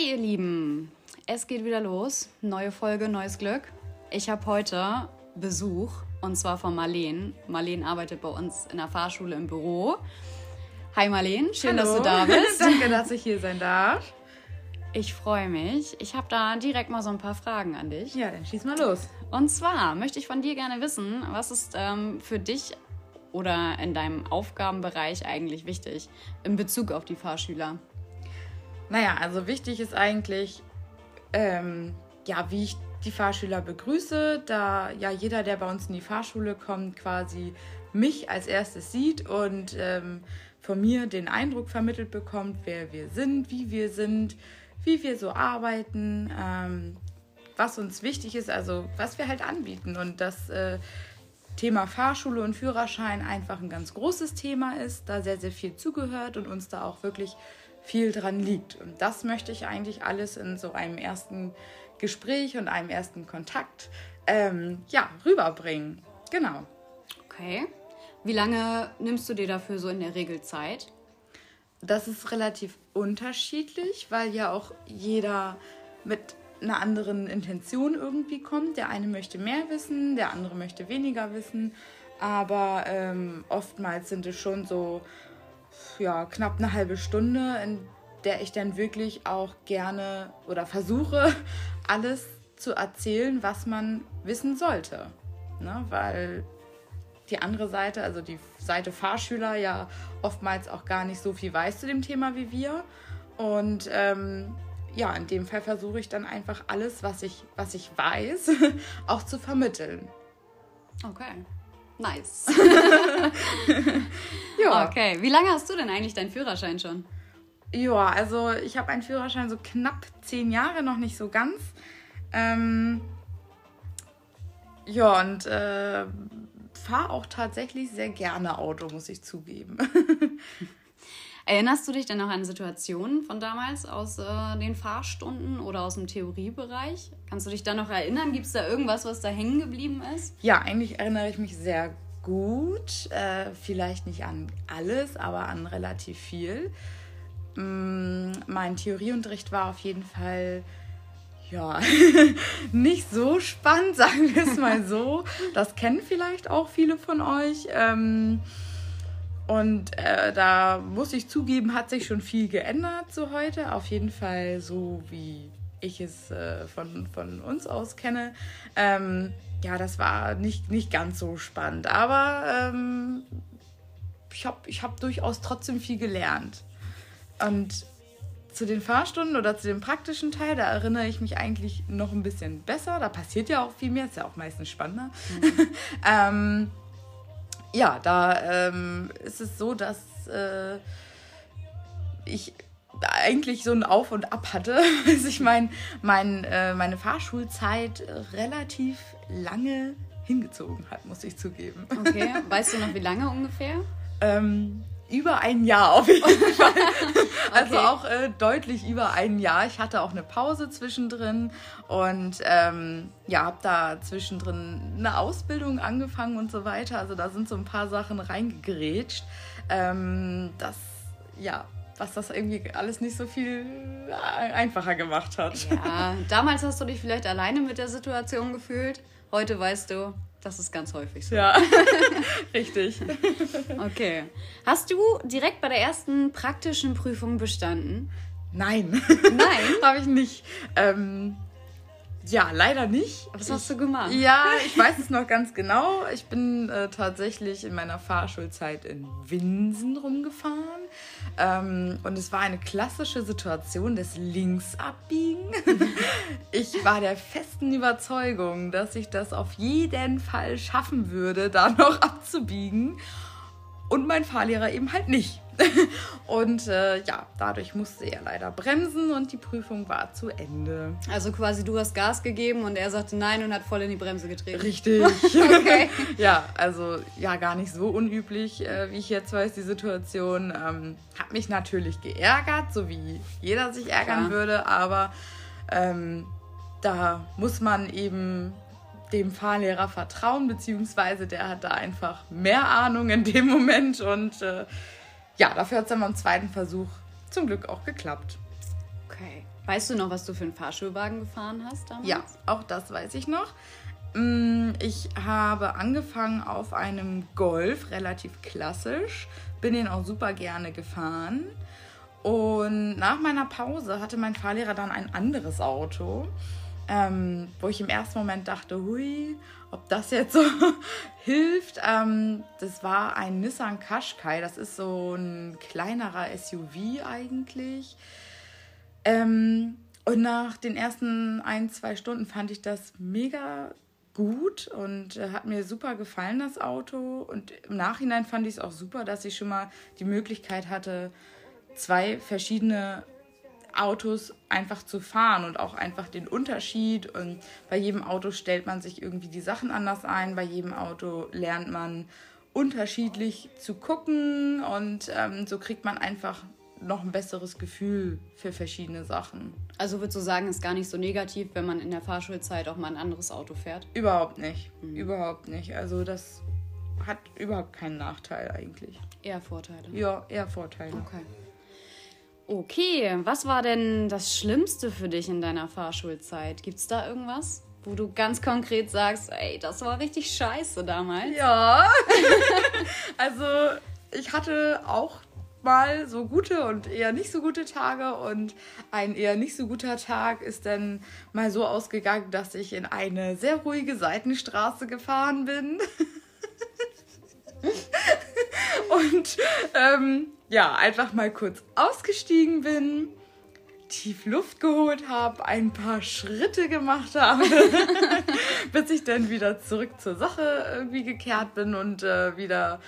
Hi ihr Lieben, es geht wieder los. Neue Folge, neues Glück. Ich habe heute Besuch und zwar von Marleen. Marleen arbeitet bei uns in der Fahrschule im Büro. Hi Marleen, schön, Hallo. dass du da bist. Danke, dass ich hier sein darf. Ich freue mich. Ich habe da direkt mal so ein paar Fragen an dich. Ja, dann schieß mal los. Und zwar möchte ich von dir gerne wissen, was ist ähm, für dich oder in deinem Aufgabenbereich eigentlich wichtig in Bezug auf die Fahrschüler? Naja, also wichtig ist eigentlich, ähm, ja, wie ich die Fahrschüler begrüße, da ja jeder, der bei uns in die Fahrschule kommt, quasi mich als erstes sieht und ähm, von mir den Eindruck vermittelt bekommt, wer wir sind, wie wir sind, wie wir so arbeiten, ähm, was uns wichtig ist, also was wir halt anbieten. Und das äh, Thema Fahrschule und Führerschein einfach ein ganz großes Thema ist, da sehr, sehr viel zugehört und uns da auch wirklich viel dran liegt. Und das möchte ich eigentlich alles in so einem ersten Gespräch und einem ersten Kontakt ähm, ja, rüberbringen. Genau. Okay. Wie lange nimmst du dir dafür so in der Regel Zeit? Das ist relativ unterschiedlich, weil ja auch jeder mit einer anderen Intention irgendwie kommt. Der eine möchte mehr wissen, der andere möchte weniger wissen. Aber ähm, oftmals sind es schon so ja, knapp eine halbe Stunde, in der ich dann wirklich auch gerne oder versuche, alles zu erzählen, was man wissen sollte. Ne? Weil die andere Seite, also die Seite Fahrschüler, ja oftmals auch gar nicht so viel weiß zu dem Thema wie wir. Und ähm, ja, in dem Fall versuche ich dann einfach alles, was ich, was ich weiß, auch zu vermitteln. Okay. Nice. Ja, Okay. Wie lange hast du denn eigentlich deinen Führerschein schon? ja also ich habe einen Führerschein so knapp zehn Jahre, noch nicht so ganz. Ähm, ja, und äh, fahre auch tatsächlich sehr gerne Auto, muss ich zugeben. Erinnerst du dich denn noch an Situationen von damals aus äh, den Fahrstunden oder aus dem Theoriebereich? Kannst du dich da noch erinnern? Gibt es da irgendwas, was da hängen geblieben ist? Ja, eigentlich erinnere ich mich sehr gut. Äh, vielleicht nicht an alles, aber an relativ viel. Mm, mein Theorieunterricht war auf jeden Fall ja nicht so spannend, sagen wir es mal so. Das kennen vielleicht auch viele von euch. Ähm, und äh, da muss ich zugeben, hat sich schon viel geändert zu heute. Auf jeden Fall so, wie ich es äh, von, von uns aus kenne. Ähm, ja, das war nicht, nicht ganz so spannend. Aber ähm, ich habe ich hab durchaus trotzdem viel gelernt. Und zu den Fahrstunden oder zu dem praktischen Teil, da erinnere ich mich eigentlich noch ein bisschen besser. Da passiert ja auch viel mehr, ist ja auch meistens spannender. ähm, ja, da ähm, ist es so, dass äh, ich eigentlich so ein Auf und Ab hatte, bis ich mein, mein, äh, meine Fahrschulzeit relativ lange hingezogen hat, muss ich zugeben. Okay. Weißt du noch, wie lange ungefähr? Ähm, über ein Jahr auf jeden Fall. Also Okay. auch äh, deutlich über ein Jahr. Ich hatte auch eine Pause zwischendrin und ähm, ja, habe da zwischendrin eine Ausbildung angefangen und so weiter. Also da sind so ein paar Sachen reingegrätscht. Ähm, das, ja, was das irgendwie alles nicht so viel äh, einfacher gemacht hat. Ja, damals hast du dich vielleicht alleine mit der Situation gefühlt. Heute weißt du, das ist ganz häufig so. Ja, richtig. Okay. Hast du direkt bei der ersten praktischen Prüfung bestanden? Nein, Nein. habe ich nicht. Ähm, ja, leider nicht. Was hast du gemacht? Ja, ich weiß es noch ganz genau. Ich bin äh, tatsächlich in meiner Fahrschulzeit in Winsen rumgefahren. Ähm, und es war eine klassische Situation des Linksabbiegen. ich war der festen Überzeugung, dass ich das auf jeden Fall schaffen würde, da noch abzubiegen. Und mein Fahrlehrer eben halt nicht. Und äh, ja, dadurch musste er leider bremsen und die Prüfung war zu Ende. Also quasi du hast Gas gegeben und er sagte nein und hat voll in die Bremse getreten. Richtig. Okay. ja, also ja, gar nicht so unüblich, äh, wie ich jetzt weiß, die Situation. Ähm, hat mich natürlich geärgert, so wie jeder sich ärgern Klar. würde, aber ähm, da muss man eben dem Fahrlehrer vertrauen, beziehungsweise der hat da einfach mehr Ahnung in dem Moment und äh, ja, dafür hat es dann beim zweiten Versuch zum Glück auch geklappt. Okay. Weißt du noch, was du für einen Fahrschulwagen gefahren hast damals? Ja, auch das weiß ich noch. Mm, Ich habe angefangen auf einem Golf, relativ klassisch. Bin den auch super gerne gefahren. Und nach meiner Pause hatte mein Fahrlehrer dann ein anderes Auto, ähm, wo ich im ersten Moment dachte, hui, ob das jetzt so hilft. Ähm, das war ein Nissan Qashqai. Das ist so ein kleinerer SUV eigentlich. Ähm, und nach den ersten ein, zwei Stunden fand ich das mega gut und äh, hat mir super gefallen, das Auto. Und im Nachhinein fand ich es auch super, dass ich schon mal die Möglichkeit hatte, zwei verschiedene Autos einfach zu fahren und auch einfach den Unterschied. Und bei jedem Auto stellt man sich irgendwie die Sachen anders ein. Bei jedem Auto lernt man unterschiedlich zu gucken und ähm, so kriegt man einfach noch ein besseres Gefühl für verschiedene Sachen. Also würdest du sagen, ist gar nicht so negativ, wenn man in der Fahrschulzeit auch mal ein anderes Auto fährt? Überhaupt nicht. Überhaupt nicht. Also das hat überhaupt keinen Nachteil eigentlich. Eher Vorteile. Ja, eher Vorteile. Okay. Okay, was war denn das Schlimmste für dich in deiner Fahrschulzeit? Gibt's da irgendwas, wo du ganz konkret sagst, ey, das war richtig scheiße damals? Ja. also ich hatte auch mal so gute und eher nicht so gute Tage und ein eher nicht so guter Tag ist dann mal so ausgegangen, dass ich in eine sehr ruhige Seitenstraße gefahren bin. und ähm, ja, einfach mal kurz ausgestiegen bin, tief Luft geholt habe, ein paar Schritte gemacht habe, bis ich dann wieder zurück zur Sache irgendwie gekehrt bin und äh, wieder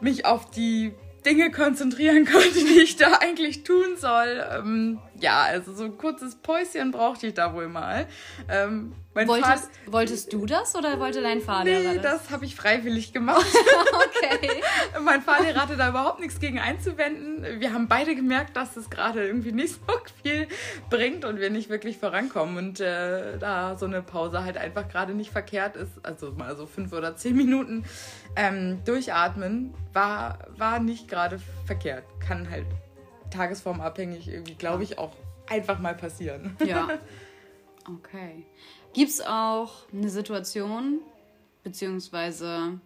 mich auf die Dinge konzentrieren konnte, die ich da eigentlich tun soll. Ähm, ja, also so ein kurzes Päuschen brauchte ich da wohl mal. Ähm, mein Wolltest, wolltest du das oder wollte dein Fahrlehrer Nee, das? das habe ich freiwillig gemacht. Okay. mein Fahrlehrer hatte da überhaupt nichts gegen einzuwenden. Wir haben beide gemerkt, dass es gerade irgendwie nicht so viel bringt und wir nicht wirklich vorankommen. Und äh, da so eine Pause halt einfach gerade nicht verkehrt ist, also mal so fünf oder zehn Minuten ähm, durchatmen, war, war nicht gerade verkehrt. Kann halt tagesformabhängig irgendwie, glaube ich, auch einfach mal passieren. Ja. Okay. Gibt's auch eine Situation, beziehungsweise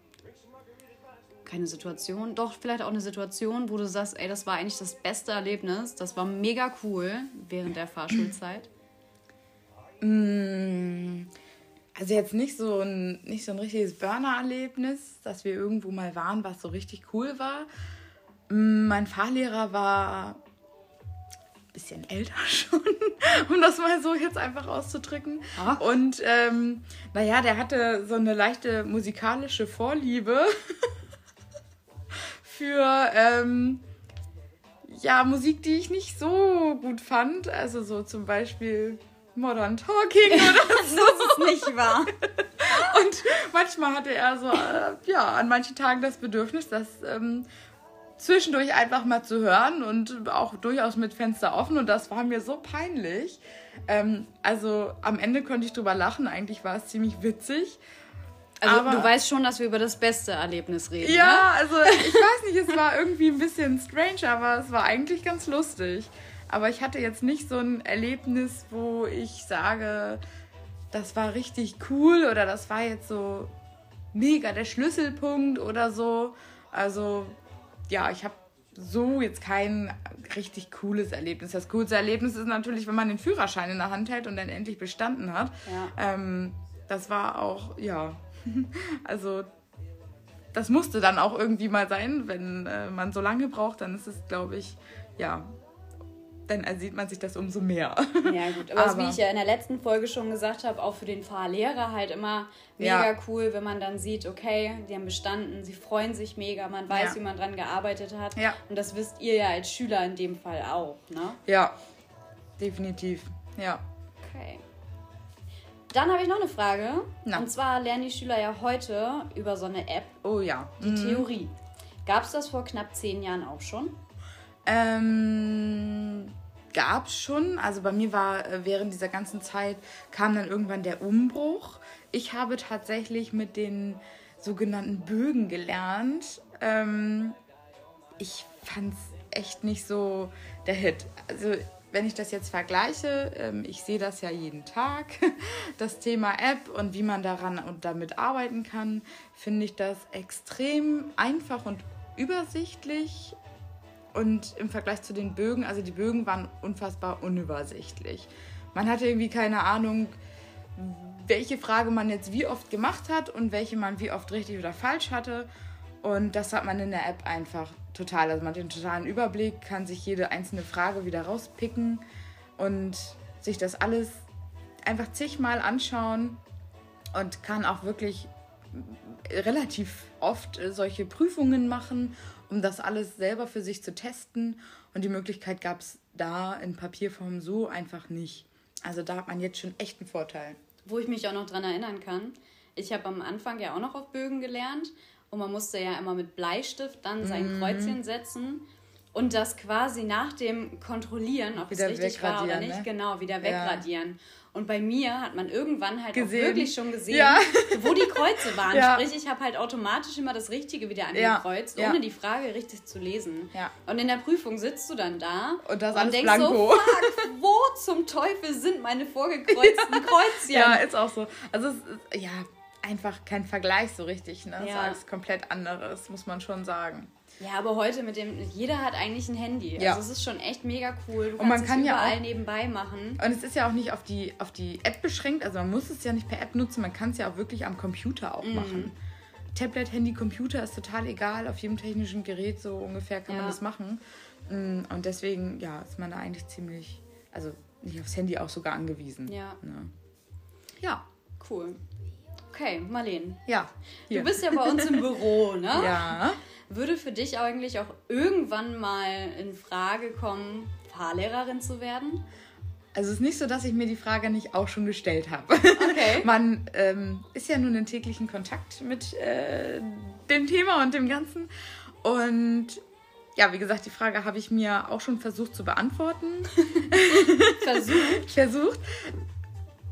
keine Situation, doch vielleicht auch eine Situation, wo du sagst, ey, das war eigentlich das beste Erlebnis, das war mega cool während der Fahrschulzeit? Mm, Also jetzt nicht so ein, nicht so ein richtiges Burner-Erlebnis, dass wir irgendwo mal waren, was so richtig cool war. Mm, Mein Fahrlehrer war ein bisschen älter schon, um das mal so jetzt einfach auszudrücken. Ah. Und ähm, naja, der hatte so eine leichte musikalische Vorliebe für ähm, ja, Musik, die ich nicht so gut fand. Also so zum Beispiel Modern Talking oder Das ist nicht wahr. und manchmal hatte er so, äh, ja, an manchen Tagen das Bedürfnis, das ähm, zwischendurch einfach mal zu hören und auch durchaus mit Fenster offen. Und das war mir so peinlich. Ähm, also am Ende konnte ich drüber lachen. Eigentlich war es ziemlich witzig. Also Aber- du weißt schon, dass wir über das beste Erlebnis reden. Ne? Ja, also ich weiß nicht, es war irgendwie ein bisschen strange, aber es war eigentlich ganz lustig. Aber ich hatte jetzt nicht so ein Erlebnis, wo ich sage, das war richtig cool oder das war jetzt so mega der Schlüsselpunkt oder so. Also ja, ich habe so jetzt kein richtig cooles Erlebnis. Das coolste Erlebnis ist natürlich, wenn man den Führerschein in der Hand hält und dann endlich bestanden hat. Ja. Ähm, das war auch, ja, also das musste dann auch irgendwie mal sein. Wenn äh, man so lange braucht, dann ist es, glaube ich, ja, dann ersieht man sich das umso mehr. Ja, gut. Aber, Aber- wie ich ja in der letzten Folge schon gesagt habe, auch für den Fahrlehrer halt immer mega Ja. cool, wenn man dann sieht, okay, die haben bestanden, sie freuen sich mega, man weiß, Ja. wie man dran gearbeitet hat. Ja. Und das wisst ihr ja als Schüler in dem Fall auch, ne? ja, definitiv. Ja. Okay. Dann habe ich noch eine Frage. Na. Und zwar lernen die Schüler ja heute über so eine App Oh ja. die Theorie. Gab es das vor knapp zehn Jahren auch schon? Ähm, gab's schon. Also bei mir war äh, während dieser ganzen Zeit kam dann irgendwann der Umbruch. Ich habe tatsächlich mit den sogenannten Bögen gelernt. Ähm, ich fand's echt nicht so der Hit. Also wenn ich das jetzt vergleiche, ähm, ich sehe das ja jeden Tag, das Thema App und wie man daran und damit arbeiten kann, finde ich das extrem einfach und übersichtlich. Und im Vergleich zu den Bögen, also die Bögen waren unfassbar unübersichtlich. Man hatte irgendwie keine Ahnung, welche Frage man jetzt wie oft gemacht hat und welche man wie oft richtig oder falsch hatte. Und das hat man in der App einfach total. Also man hat den totalen Überblick, kann sich jede einzelne Frage wieder rauspicken und sich das alles einfach zigmal anschauen und kann auch wirklich relativ oft solche Prüfungen machen, um das alles selber für sich zu testen. Und die Möglichkeit gab es da in Papierform so einfach nicht. Also da hat man jetzt schon echt einen Vorteil. Wo ich mich auch noch dran erinnern kann, ich habe am Anfang ja auch noch auf Bögen gelernt und man musste ja immer mit Bleistift dann sein mhm. Kreuzchen setzen und das quasi nach dem Kontrollieren, ob wieder es richtig war oder nicht, ne? genau, wieder wegradieren. Ja. Und bei mir hat man irgendwann halt gesehen. auch wirklich schon gesehen, ja. wo die Kreuze waren. Ja. Sprich, ich habe halt automatisch immer das Richtige wieder angekreuzt, ohne die Frage richtig zu lesen. Und in der Prüfung sitzt du dann da und, das und denkst blanko. so, fuck, wo zum Teufel sind meine vorgekreuzten Kreuzchen? Ja, ist auch so. Also, ist, ja, einfach kein Vergleich so richtig. Ne? Ja. Das ist komplett anderes, muss man schon sagen. Ja, aber heute mit dem, jeder hat eigentlich ein Handy. Ja. Also es ist schon echt mega cool. Du und man kann ja auch, nebenbei machen. Und es ist ja auch nicht auf die, auf die App beschränkt. Also man muss es ja nicht per App nutzen, man kann es ja auch wirklich am Computer auch mm. machen. Tablet, Handy, Computer ist total egal. Auf jedem technischen Gerät so ungefähr kann ja. man das machen. Mm, und deswegen, ja, ist man da eigentlich ziemlich, also nicht aufs Handy auch sogar angewiesen. Ja. Ne? Ja. Cool. Okay, Marlene. Ja. Hier. Du bist ja bei uns im Büro, ne? Ja. Würde für dich eigentlich auch irgendwann mal in Frage kommen, Fahrlehrerin zu werden? Also es ist nicht so, dass ich mir die Frage nicht auch schon gestellt habe. Okay. Man ähm, ist ja nun in täglichen Kontakt mit äh, dem Thema und dem Ganzen. Und ja, wie gesagt, die Frage habe ich mir auch schon versucht zu beantworten. versucht? versucht.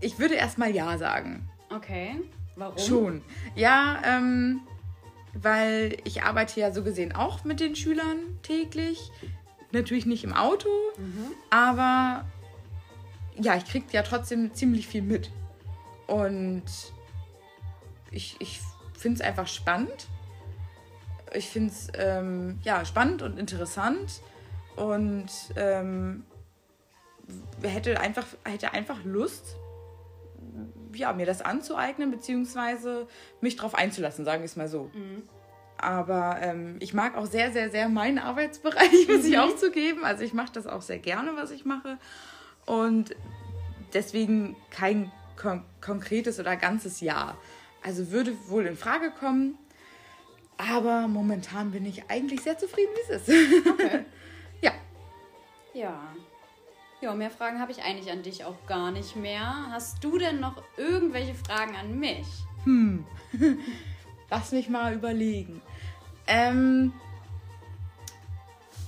Ich würde erstmal Ja sagen. Okay. Warum? Schon. Ja, ähm, weil ich arbeite ja so gesehen auch mit den Schülern täglich. Natürlich nicht im Auto, mhm. aber ja, ich kriege ja trotzdem ziemlich viel mit. Und ich, ich finde es einfach spannend. Ich finde es ähm, ja, spannend und interessant. Und ähm, hätte, einfach, hätte einfach Lust, ja, mir das anzueignen, beziehungsweise mich darauf einzulassen, sagen wir es mal so. Mhm. Aber ähm, ich mag auch sehr, sehr, sehr meinen Arbeitsbereich, muss mhm. ich auch zugeben. Also ich mache das auch sehr gerne, was ich mache. Und deswegen kein kon konkretes oder ganzes Jahr. Also würde wohl in Frage kommen. Aber momentan bin ich eigentlich sehr zufrieden, wie es ist. Okay. ja. Ja. Ja, mehr Fragen habe ich eigentlich an dich auch gar nicht mehr. Hast du denn noch irgendwelche Fragen an mich? Hm. Lass mich mal überlegen. Ähm,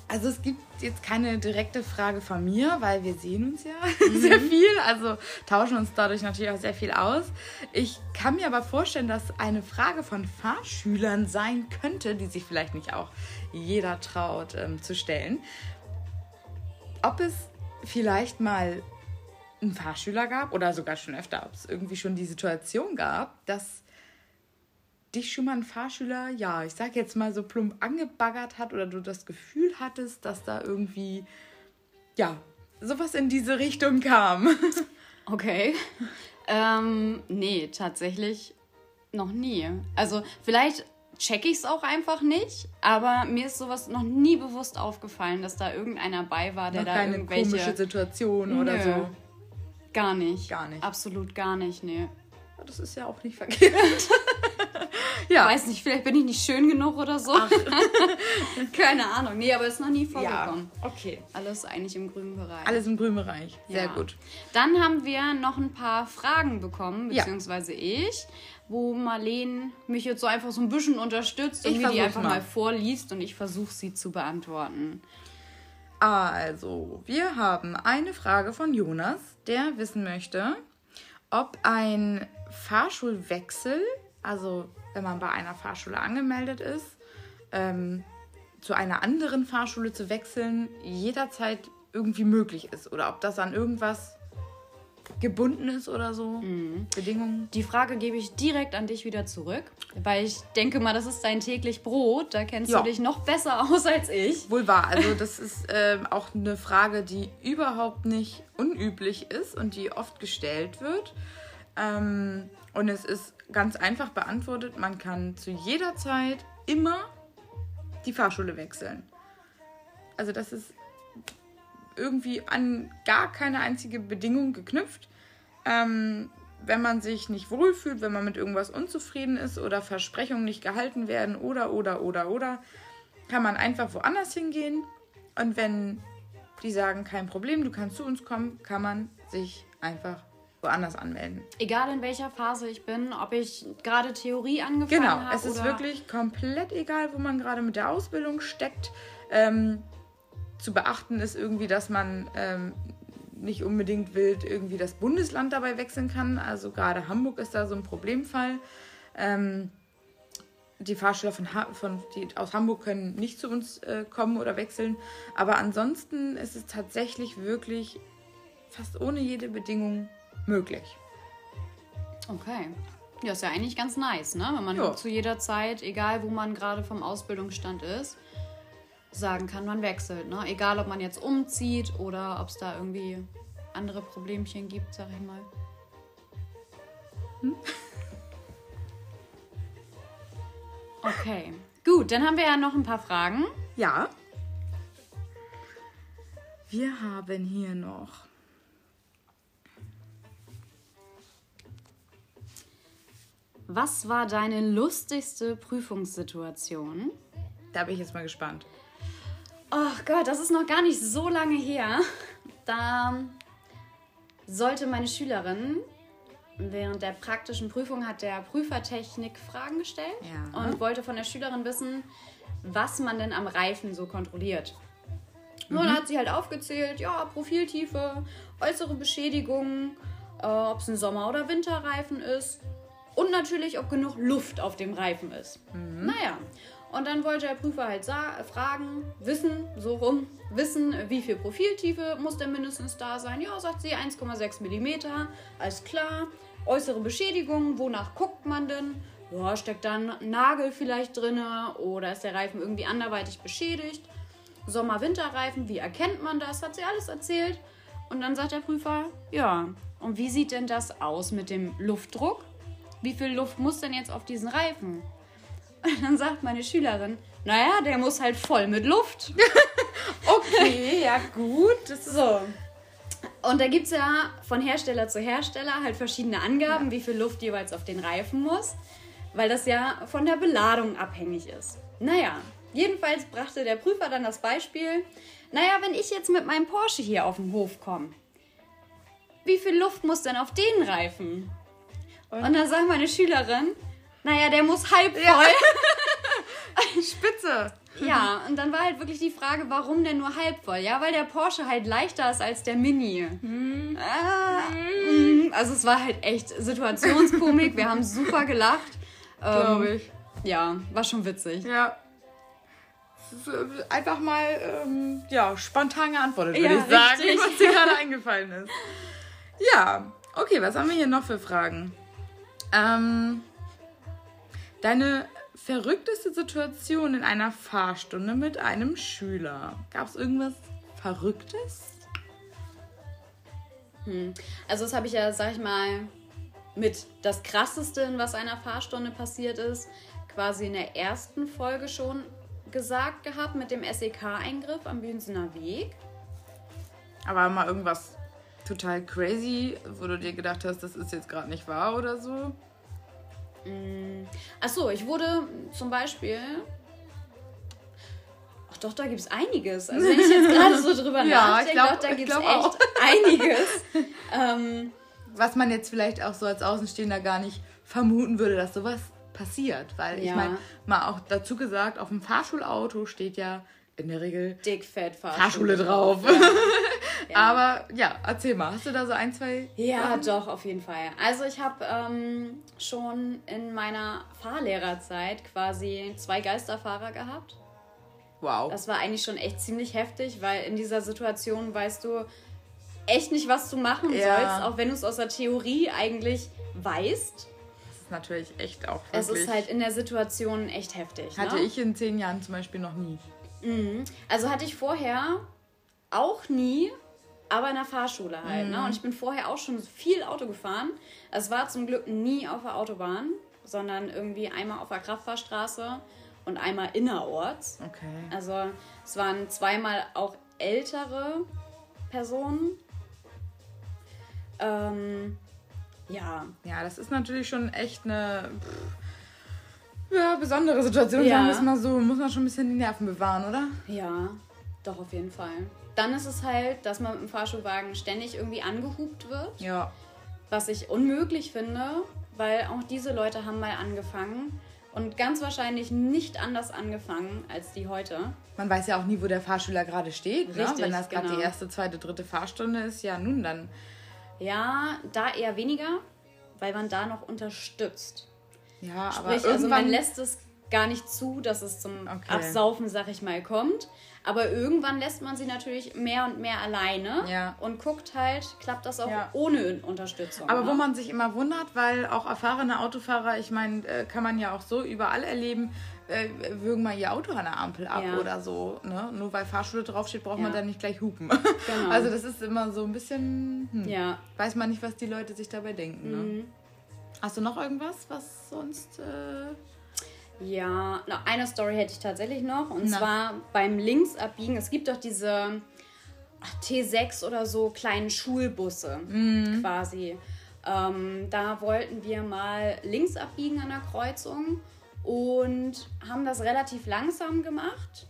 also es gibt jetzt keine direkte Frage von mir, weil wir sehen uns ja mhm. sehr viel, also tauschen uns dadurch natürlich auch sehr viel aus. Ich kann mir aber vorstellen, dass eine Frage von Fahrschülern sein könnte, die sich vielleicht nicht auch jeder traut ähm, zu stellen. Ob es vielleicht mal einen Fahrschüler gab oder sogar schon öfter, ob es irgendwie schon die Situation gab, dass dich schon mal ein Fahrschüler, ja, ich sag jetzt mal so plump angebaggert hat oder du das Gefühl hattest, dass da irgendwie, ja, sowas in diese Richtung kam. Okay. Ähm, nee, tatsächlich noch nie. Also vielleicht check ich es auch einfach nicht. Aber mir ist sowas noch nie bewusst aufgefallen, dass da irgendeiner bei war, der noch da keine irgendwelche komische Situation Nö. oder so. Gar nicht. Gar nicht. Absolut gar nicht, nee. Das ist ja auch nicht verkehrt. ja. Weiß nicht, vielleicht bin ich nicht schön genug oder so. Keine Ahnung. Nee, aber ist noch nie vorgekommen. Ja, okay. Alles eigentlich im grünen Bereich. Alles im grünen Bereich. Sehr ja. gut. Dann haben wir noch ein paar Fragen bekommen, beziehungsweise ja. ich wo Marlene mich jetzt so einfach so ein bisschen unterstützt und mir die einfach mal. mal vorliest und ich versuche sie zu beantworten. Also, wir haben eine Frage von Jonas, der wissen möchte, ob ein Fahrschulwechsel, also wenn man bei einer Fahrschule angemeldet ist, ähm, zu einer anderen Fahrschule zu wechseln, jederzeit irgendwie möglich ist oder ob das an irgendwas gebunden ist oder so. Mhm. Bedingungen. Die Frage gebe ich direkt an dich wieder zurück, weil ich denke mal, das ist dein täglich Brot. Da kennst Ja. du dich noch besser aus als ich. Wohl wahr. Also das ist ähm, auch eine Frage, die überhaupt nicht unüblich ist und die oft gestellt wird. Ähm, und es ist ganz einfach beantwortet. Man kann zu jeder Zeit immer die Fahrschule wechseln. Also das ist irgendwie an gar keine einzige Bedingung geknüpft. Ähm, wenn man sich nicht wohlfühlt, wenn man mit irgendwas unzufrieden ist oder Versprechungen nicht gehalten werden oder, oder, oder, oder, kann man einfach woanders hingehen. Und wenn die sagen, kein Problem, du kannst zu uns kommen, kann man sich einfach woanders anmelden. Egal in welcher Phase ich bin, ob ich gerade Theorie angefangen Genau, habe. es ist wirklich komplett egal, wo man gerade mit der Ausbildung steckt. Ähm, zu beachten ist irgendwie, dass man ähm, nicht unbedingt wild irgendwie das Bundesland dabei wechseln kann. Also gerade Hamburg ist da so ein Problemfall. Ähm, die Fahrschüler von, ha von die aus Hamburg können nicht zu uns äh, kommen oder wechseln. Aber ansonsten ist es tatsächlich wirklich fast ohne jede Bedingung möglich. Okay. Ja, ist ja eigentlich ganz nice, ne? Wenn man Ja. zu jeder Zeit, egal wo man gerade vom Ausbildungsstand ist, sagen kann, man wechselt, ne? Egal, ob man jetzt umzieht oder ob es da irgendwie andere Problemchen gibt, sag ich mal. Okay. Gut, dann haben wir ja noch ein paar Fragen. Ja. Wir haben hier noch. Was war deine lustigste Prüfungssituation? Da bin ich jetzt mal gespannt. Ach Gott, das ist noch gar nicht so lange her. Da sollte meine Schülerin während der praktischen Prüfung hat der Prüfertechnik Fragen gestellt Ja. und wollte von der Schülerin wissen, was man denn am Reifen so kontrolliert. Und dann hat sie halt aufgezählt, ja, Profiltiefe, äußere Beschädigungen, äh, ob es ein Sommer- oder Winterreifen ist und natürlich, ob genug Luft auf dem Reifen ist. Naja, und dann wollte der Prüfer halt fragen, wissen, so rum, wissen, wie viel Profiltiefe muss denn mindestens da sein? Ja, sagt sie, 1,6 mm, alles klar. Äußere Beschädigung, wonach guckt man denn? Ja, steckt da ein Nagel vielleicht drin oder ist der Reifen irgendwie anderweitig beschädigt? Sommer-Winterreifen, wie erkennt man das? Hat sie alles erzählt. Und dann sagt der Prüfer, ja, und wie sieht denn das aus mit dem Luftdruck? Wie viel Luft muss denn jetzt auf diesen Reifen? Und dann sagt meine Schülerin, naja, der muss halt voll mit Luft. Okay, ja gut. So. Und da gibt es ja von Hersteller zu Hersteller halt verschiedene Angaben, wie viel Luft jeweils auf den Reifen muss, weil das ja von der Beladung abhängig ist. Naja, jedenfalls brachte der Prüfer dann das Beispiel, naja, wenn ich jetzt mit meinem Porsche hier auf den Hof komme, wie viel Luft muss denn auf den Reifen? Und, dann sagt meine Schülerin, naja, der muss halb voll. spitze. Ja, und dann war halt wirklich die Frage, warum denn nur halb voll? Ja, weil der Porsche halt leichter ist als der Mini. Ah, mm. also es war halt echt Situationskomik. Wir haben super gelacht. Glaube Ähm, ich. ja, war schon witzig. Ja. Einfach mal ähm, ja, spontan geantwortet, würde Ja, ich sagen, richtig. was dir gerade eingefallen ist. Ja, okay, was haben wir hier noch für Fragen? Ähm, deine verrückteste Situation in einer Fahrstunde mit einem Schüler. Gab es irgendwas Verrücktes? Also das habe ich ja, sag ich mal, mit das Krasseste, was einer Fahrstunde passiert ist, quasi in der ersten Folge schon gesagt gehabt mit dem SEK-Eingriff am Bühnsener Weg. Aber mal irgendwas total crazy, wo du dir gedacht hast, das ist jetzt gerade nicht wahr oder so? Achso, ich wurde zum Beispiel. Ach doch, da gibt es einiges. Also wenn ich jetzt gerade so drüber Ja, ich nachdenke, glaub- doch, da ich gibt es glaub auch. echt einiges. ähm, was man jetzt vielleicht auch so als Außenstehender gar nicht vermuten würde, dass sowas passiert. Weil ich Ja. meine, mal auch dazu gesagt, auf dem Fahrschulauto steht ja in der Regel dick, fett, Fahrschule drauf. Ja. Aber ja, erzähl mal, hast du da so ein, zwei? Ja, doch, auf jeden Fall. Also ich habe ähm, schon in meiner Fahrlehrerzeit quasi zwei Geisterfahrer gehabt. Wow. Das war eigentlich schon echt ziemlich heftig, weil in dieser Situation weißt du echt nicht, was du machen Ja. sollst, auch wenn du es aus der Theorie eigentlich weißt. Das ist natürlich echt auch Es wirklich... ist halt in der Situation echt heftig. hatte ne? ich in zehn Jahren zum Beispiel noch nie. Also hatte ich vorher auch nie, aber in der Fahrschule halt. Mhm. Ne? Und ich bin vorher auch schon viel Auto gefahren. Es war zum Glück nie auf der Autobahn, sondern irgendwie einmal auf der Kraftfahrstraße und einmal innerorts. Okay. Also es waren zweimal auch ältere Personen. Ähm, ja, Ja, das ist natürlich schon echt eine pff, ja, besondere Situation, Ja. sagen wir es mal so. Muss man schon ein bisschen die Nerven bewahren, oder? ja, doch auf jeden Fall. Dann ist es halt, dass man mit dem Fahrschulwagen ständig irgendwie angehupt wird. Ja. Was ich unmöglich finde, weil auch diese Leute haben mal angefangen und ganz wahrscheinlich nicht anders angefangen als die heute. Man weiß ja auch nie, wo der Fahrschüler gerade steht. Ne? Richtig, Wenn das gerade genau. die erste, zweite, dritte Fahrstunde ist, ja nun dann. Ja, da eher weniger, weil man da noch unterstützt. Ja, aber Sprich, also man irgendwann lässt es gar nicht zu, dass es zum Okay. Absaufen, sag ich mal, kommt. Aber irgendwann lässt man sie natürlich mehr und mehr alleine Ja. und guckt halt, klappt das auch Ja. ohne Unterstützung. Aber ne? wo man sich immer wundert, weil auch erfahrene Autofahrer, ich meine, äh, kann man ja auch so überall erleben, äh, würgen mal ihr Auto an der Ampel ab Ja. oder so. Ne? Nur weil Fahrschule draufsteht, braucht man Ja. dann nicht gleich hupen. Genau. Also das ist immer so ein bisschen, hm, Ja. weiß man nicht, was die Leute sich dabei denken. Ne? Mhm. Hast du noch irgendwas, was sonst... Äh, Ja, na, eine Story hätte ich tatsächlich noch. Und Na. zwar beim Linksabbiegen. Es gibt doch diese ach, T6 oder so kleinen Schulbusse quasi. Ähm, da wollten wir mal links abbiegen an der Kreuzung und haben das relativ langsam gemacht,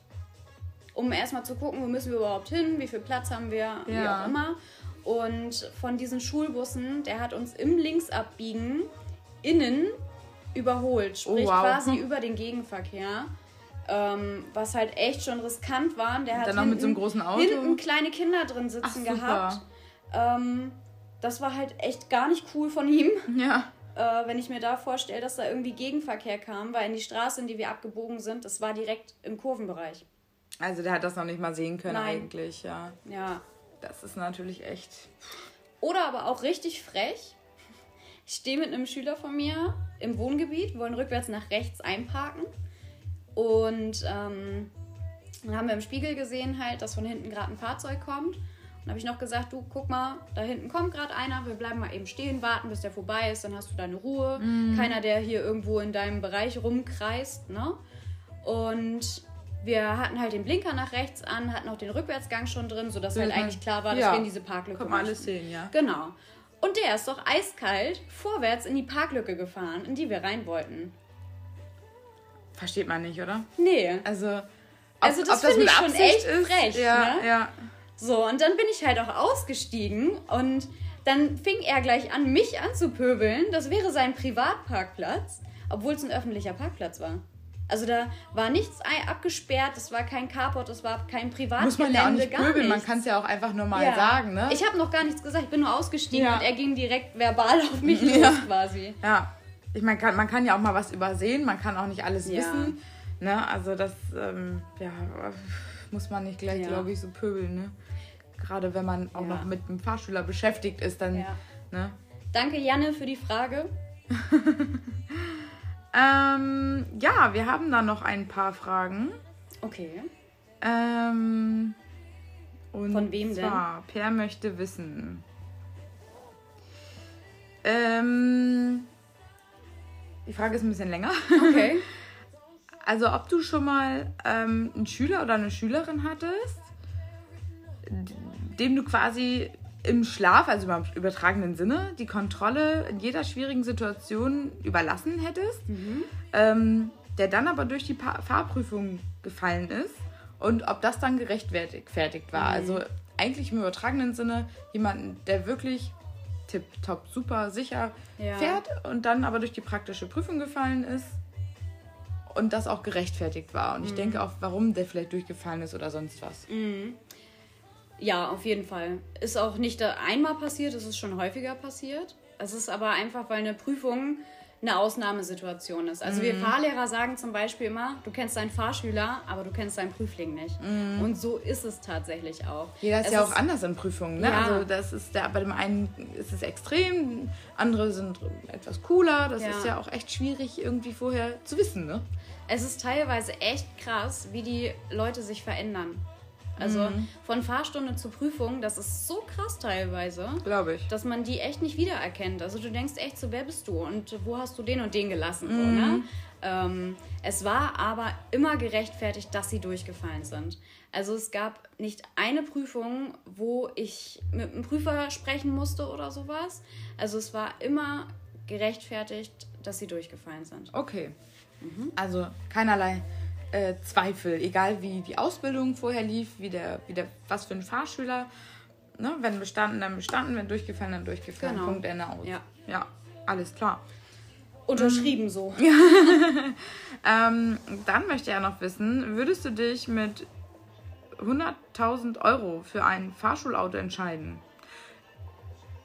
um erstmal zu gucken, wo müssen wir überhaupt hin, wie viel Platz haben wir, wie Ja. auch immer. Und von diesen Schulbussen, der hat uns im Linksabbiegen innen überholt, sprich Oh, wow. quasi über den Gegenverkehr. Ähm, was halt echt schon riskant war. Der hat dann noch mit so einem großen Auto? hinten kleine Kinder drin sitzen Ach, gehabt. Ähm, das war halt echt gar nicht cool von ihm, ja. äh, wenn ich mir da vorstelle, dass da irgendwie Gegenverkehr kam, weil in die Straße, in die wir abgebogen sind, das war direkt im Kurvenbereich. Also der hat das noch nicht mal sehen können Nein. eigentlich, ja. Ja. Das ist natürlich echt... Oder aber auch richtig frech. Ich stehe mit einem Schüler von mir im Wohngebiet, wollen rückwärts nach rechts einparken. Und ähm, dann haben wir im Spiegel gesehen, halt, dass von hinten gerade ein Fahrzeug kommt. Und habe ich noch gesagt, du guck mal, da hinten kommt gerade einer, wir bleiben mal eben stehen, warten, bis der vorbei ist, dann hast du deine Ruhe. Keiner, der hier irgendwo in deinem Bereich rumkreist, ne? Und wir hatten halt den Blinker nach rechts an, hatten auch den Rückwärtsgang schon drin, sodass halt Mhm. eigentlich klar war, dass Ja. wir in diese Parklücke Kann man alles sehen, ja. Genau. Und der ist doch eiskalt vorwärts in die Parklücke gefahren, in die wir rein wollten. Versteht man nicht, oder? Nee. Also, ob, Also das das finde ich schon Absicht echt ist, frech, Ja, ne? ja. So, und dann bin ich halt auch ausgestiegen und dann fing er gleich an, mich anzupöbeln. Das wäre sein Privatparkplatz, obwohl es ein öffentlicher Parkplatz war. Also da war nichts abgesperrt, es war kein Carport, es war kein Privatgelände, Muss man ja auch nicht pöbeln, man kann es ja auch einfach nur mal Ja. sagen, ne? Ich habe noch gar nichts gesagt, ich bin nur ausgestiegen Ja. und er ging direkt verbal auf mich Ja. los quasi. ja. Ich meine, man kann ja auch mal was übersehen, man kann auch nicht alles wissen. Ne? Also das, ähm, ja, muss man nicht gleich, glaube ich, so pöbeln, ne? Gerade wenn man auch noch mit einem Fahrschüler beschäftigt ist, dann, ne? Danke, Janne, für die Frage. Ähm, ja, wir haben da noch ein paar Fragen. Okay. Ähm, und Von wem denn? zwar, Per möchte wissen. Ähm, die Frage ist ein bisschen länger. Okay. Also, ob du schon mal ähm, einen Schüler oder eine Schülerin hattest, dem du quasi im Schlaf, also im übertragenen Sinne, die Kontrolle in jeder schwierigen Situation überlassen hättest, ähm, der dann aber durch die pa Fahrprüfung gefallen ist und ob das dann gerechtfertigt war. Also eigentlich im übertragenen Sinne jemanden, der wirklich tipptopp, super, sicher Ja. fährt und dann aber durch die praktische Prüfung gefallen ist und das auch gerechtfertigt war. Und ich denke auch, warum der vielleicht durchgefallen ist oder sonst was. Ja, auf jeden Fall. Ist auch nicht einmal passiert, es ist schon häufiger passiert. Es ist aber einfach, weil eine Prüfung eine Ausnahmesituation ist. Also Mhm. wir Fahrlehrer sagen zum Beispiel immer, du kennst deinen Fahrschüler, aber du kennst deinen Prüfling nicht. Und so ist es tatsächlich auch. Mhm. Jeder ist Es ja auch anders in Prüfungen. Ne? Ja. Also das ist der, bei dem einen ist es extrem, andere sind etwas cooler. Das Ja. ist ja auch echt schwierig irgendwie vorher zu wissen. Ne? Es ist teilweise echt krass, wie die Leute sich verändern. Also Mhm. von Fahrstunde zu Prüfung, das ist so krass teilweise, Glaube ich. dass man die echt nicht wiedererkennt. Also du denkst echt so, wer bist du und wo hast du den und den gelassen? So, Mhm. ne? ähm, es war aber immer gerechtfertigt, dass sie durchgefallen sind. Also es gab nicht eine Prüfung, wo ich mit einem Prüfer sprechen musste oder sowas. Also es war immer gerechtfertigt, dass sie durchgefallen sind. Okay. Mhm. Also keinerlei äh, Zweifel, egal wie die Ausbildung vorher lief, wie der, wie der, was für ein Fahrschüler. Ne? Wenn bestanden, dann bestanden, wenn durchgefallen, dann durchgefallen. Genau. Punkt Ende aus. Ja. ja, alles klar. Unterschrieben so. Ähm, dann möchte ja noch wissen, würdest du dich mit 100.000 Euro für ein Fahrschulauto entscheiden?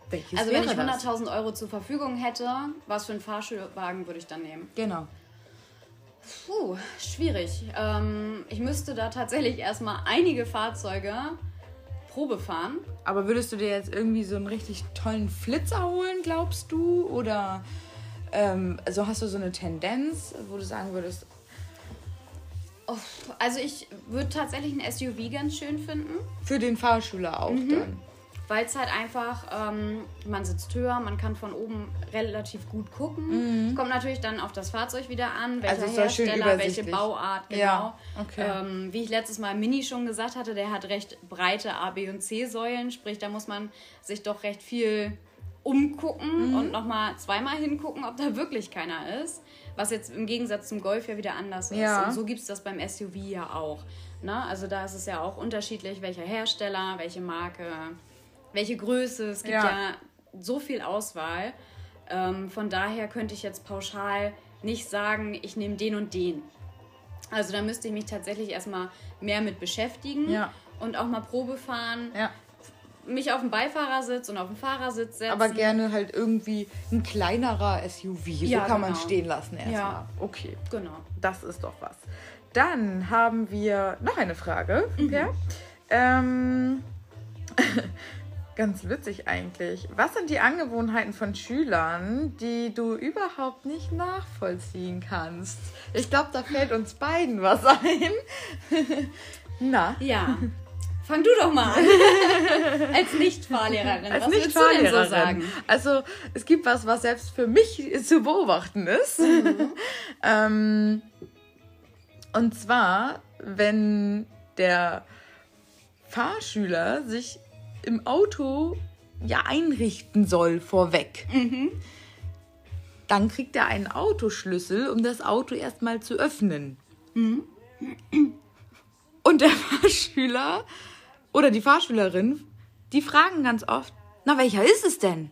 Welches Also wenn ich wäre das? 100.000 Euro zur Verfügung hätte, was für einen Fahrschulwagen würde ich dann nehmen? Genau. Puh, schwierig. Ähm, ich müsste da tatsächlich erstmal einige Fahrzeuge Probe fahren. Aber würdest du dir jetzt irgendwie so einen richtig tollen Flitzer holen, glaubst du? Oder ähm, also hast du so eine Tendenz, wo du sagen würdest, Also ich würde tatsächlich ein SUV ganz schön finden, für den Fahrschüler auch Mhm. dann? Weil es halt einfach, ähm, man sitzt höher, man kann von oben relativ gut gucken. Kommt natürlich dann auf das Fahrzeug wieder an, welcher Mhm. Also Hersteller, welche. Bauart, genau. Ja, okay. Ähm, wie ich letztes Mal Mini schon gesagt hatte, der hat recht breite A, B und C-Säulen, sprich, da muss man sich doch recht viel umgucken Mhm. und nochmal zweimal hingucken, ob da wirklich keiner ist. Was jetzt im Gegensatz zum Golf ja wieder anders ist. Ja. Und so gibt es das beim SUV ja auch. Ne? Also da ist es ja auch unterschiedlich, welcher Hersteller, welche Marke, welche Größe. Es gibt Ja. ja, so viel Auswahl. Ähm, von daher könnte ich jetzt pauschal nicht sagen, ich nehme den und den. Also da müsste ich mich tatsächlich erstmal mehr mit beschäftigen Ja. und auch mal Probe fahren, Ja. mich auf den Beifahrersitz und auf den Fahrersitz setzen. Aber gerne halt irgendwie ein kleinerer SUV. So Ja, kann man genau. stehen lassen erstmal. Ja. Okay. Genau. Das ist doch was. Dann haben wir noch eine Frage, Mhm. Ähm, ganz witzig eigentlich. Was sind die Angewohnheiten von Schülern, die du überhaupt nicht nachvollziehen kannst? Ich glaube, da fällt uns beiden was ein. Na? Ja. Fang du doch mal an. Als Nicht-Fahrlehrerin. Als Was nicht willst du denn so Fahrlehrerin. sagen? Also es gibt was, was selbst für mich zu beobachten ist. Mhm. ähm, und zwar, wenn der Fahrschüler sich im Auto ja einrichten soll vorweg. Mhm. Dann kriegt er einen Autoschlüssel, um das Auto erstmal zu öffnen. Mhm. Und der Fahrschüler oder die Fahrschülerin, die fragen ganz oft, na, welcher ist es denn?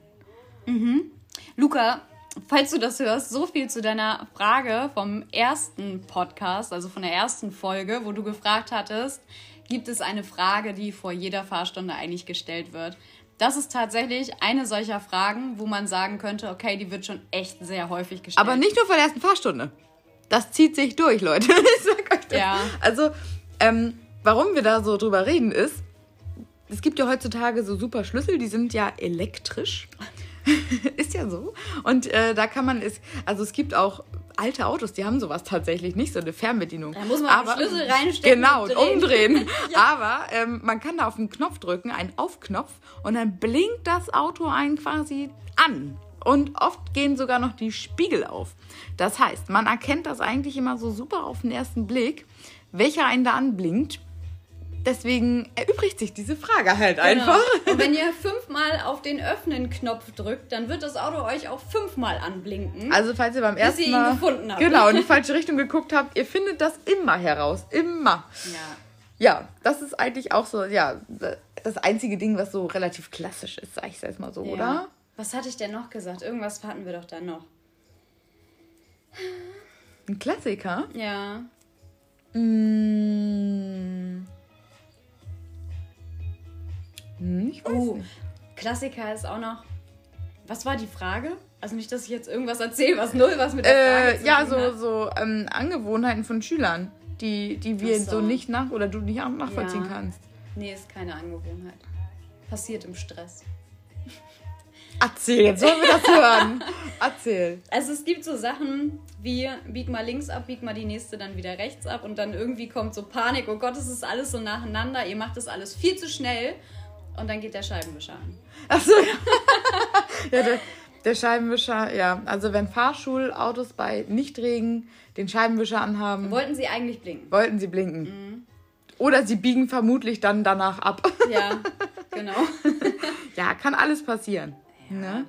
Luca, falls du das hörst, so viel zu deiner Frage vom ersten Podcast, also von der ersten Folge, wo du gefragt hattest, gibt es eine Frage, die vor jeder Fahrstunde eigentlich gestellt wird. Das ist tatsächlich eine solcher Fragen, wo man sagen könnte, okay, die wird schon echt sehr häufig gestellt. Aber nicht nur vor der ersten Fahrstunde. Das zieht sich durch, Leute. Ich sag euch das. Ja. Also, ähm, warum wir da so drüber reden, ist, es gibt ja heutzutage so super Schlüssel, die sind ja elektrisch. ist ja so. Und äh, da kann man es, also es gibt auch alte Autos, die haben sowas tatsächlich nicht, so eine Fernbedienung. Da muss man den Schlüssel reinstecken Genau, und und drehen. umdrehen. Aber ähm, man kann da auf den Knopf drücken, einen Aufknopf, und dann blinkt das Auto einen quasi an. Und oft gehen sogar noch die Spiegel auf. Das heißt, man erkennt das eigentlich immer so super auf den ersten Blick, welcher einen da anblinkt. Deswegen erübrigt sich diese Frage halt einfach. Genau. Und wenn ihr fünfmal auf den Öffnen-Knopf drückt, dann wird das Auto euch auch fünfmal anblinken. Also falls ihr beim ihr ersten ihn Mal gefunden habt. genau in die falsche Richtung geguckt habt, ihr findet das immer heraus, immer. ja. Ja, das ist eigentlich auch so, ja, das einzige Ding, was so relativ klassisch ist, sag ich jetzt mal so, Ja. oder? Was hatte ich denn noch gesagt? Irgendwas hatten wir doch da noch. Ein Klassiker. Ja. Mm. Hm, ich weiß Oh, nicht. Klassiker ist auch noch. Was war die Frage? Also nicht, dass ich jetzt irgendwas erzähle, was null was mit der Frage Äh, zu ja, tun so, hat. so ähm, Angewohnheiten von Schülern, die, die wir so. so. nicht nach oder du nicht nachvollziehen Ja. kannst. Nee, ist keine Angewohnheit. Passiert im Stress. Erzähl, jetzt sollen wir das hören. Erzähl. Also es gibt so Sachen wie bieg mal links ab, bieg mal die nächste dann wieder rechts ab und dann irgendwie kommt so Panik, oh Gott, es ist alles so nacheinander, ihr macht das alles viel zu schnell und dann geht der Scheibenwischer an. Achso, ja. ja der, der Scheibenwischer, ja. Also wenn Fahrschulautos bei Nichtregen den Scheibenwischer anhaben, Wollten sie eigentlich blinken? wollten sie blinken. Oder sie biegen vermutlich dann danach ab. Ja, genau. ja, kann alles passieren. Ne?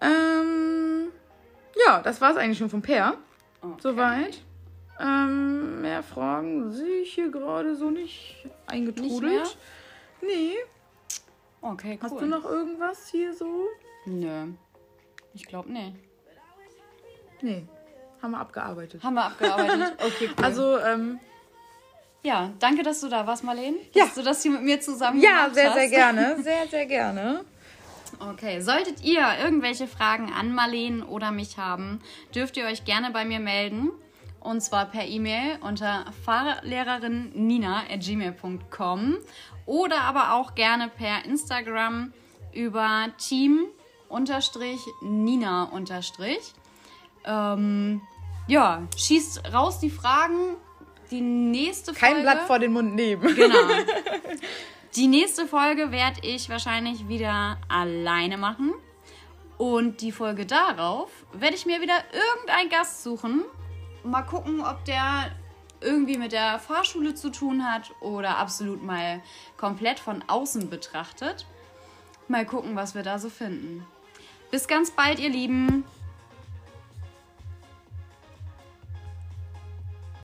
Ähm, ja, das war es eigentlich schon vom Per. Okay. Soweit. Ähm, mehr Fragen sehe ich hier gerade so nicht eingetrudelt. Nee. Okay, cool. Hast du noch irgendwas hier so? Nö. Ich glaube, nee. Nee. Haben wir abgearbeitet. Haben wir abgearbeitet. Okay, cool. Also, ähm, ja, danke, dass du da warst, Marlene. Ja. Dass du das hier mit mir zusammen ja, gemacht sehr, hast. sehr gerne. Sehr, sehr gerne. Okay, solltet ihr irgendwelche Fragen an Marleen oder mich haben, dürft ihr euch gerne bei mir melden. Und zwar per E-Mail unter fahrlehrerinnina.gmail.com oder aber auch gerne per Instagram über team-nina- ähm, Ja, schießt raus die Fragen. Die nächste Kein Folge... Blatt vor den Mund nehmen. Genau. Die nächste Folge werde ich wahrscheinlich wieder alleine machen. Und die Folge darauf werde ich mir wieder irgendeinen Gast suchen. Mal gucken, ob der irgendwie mit der Fahrschule zu tun hat oder absolut mal komplett von außen betrachtet. Mal gucken, was wir da so finden. Bis ganz bald, ihr Lieben.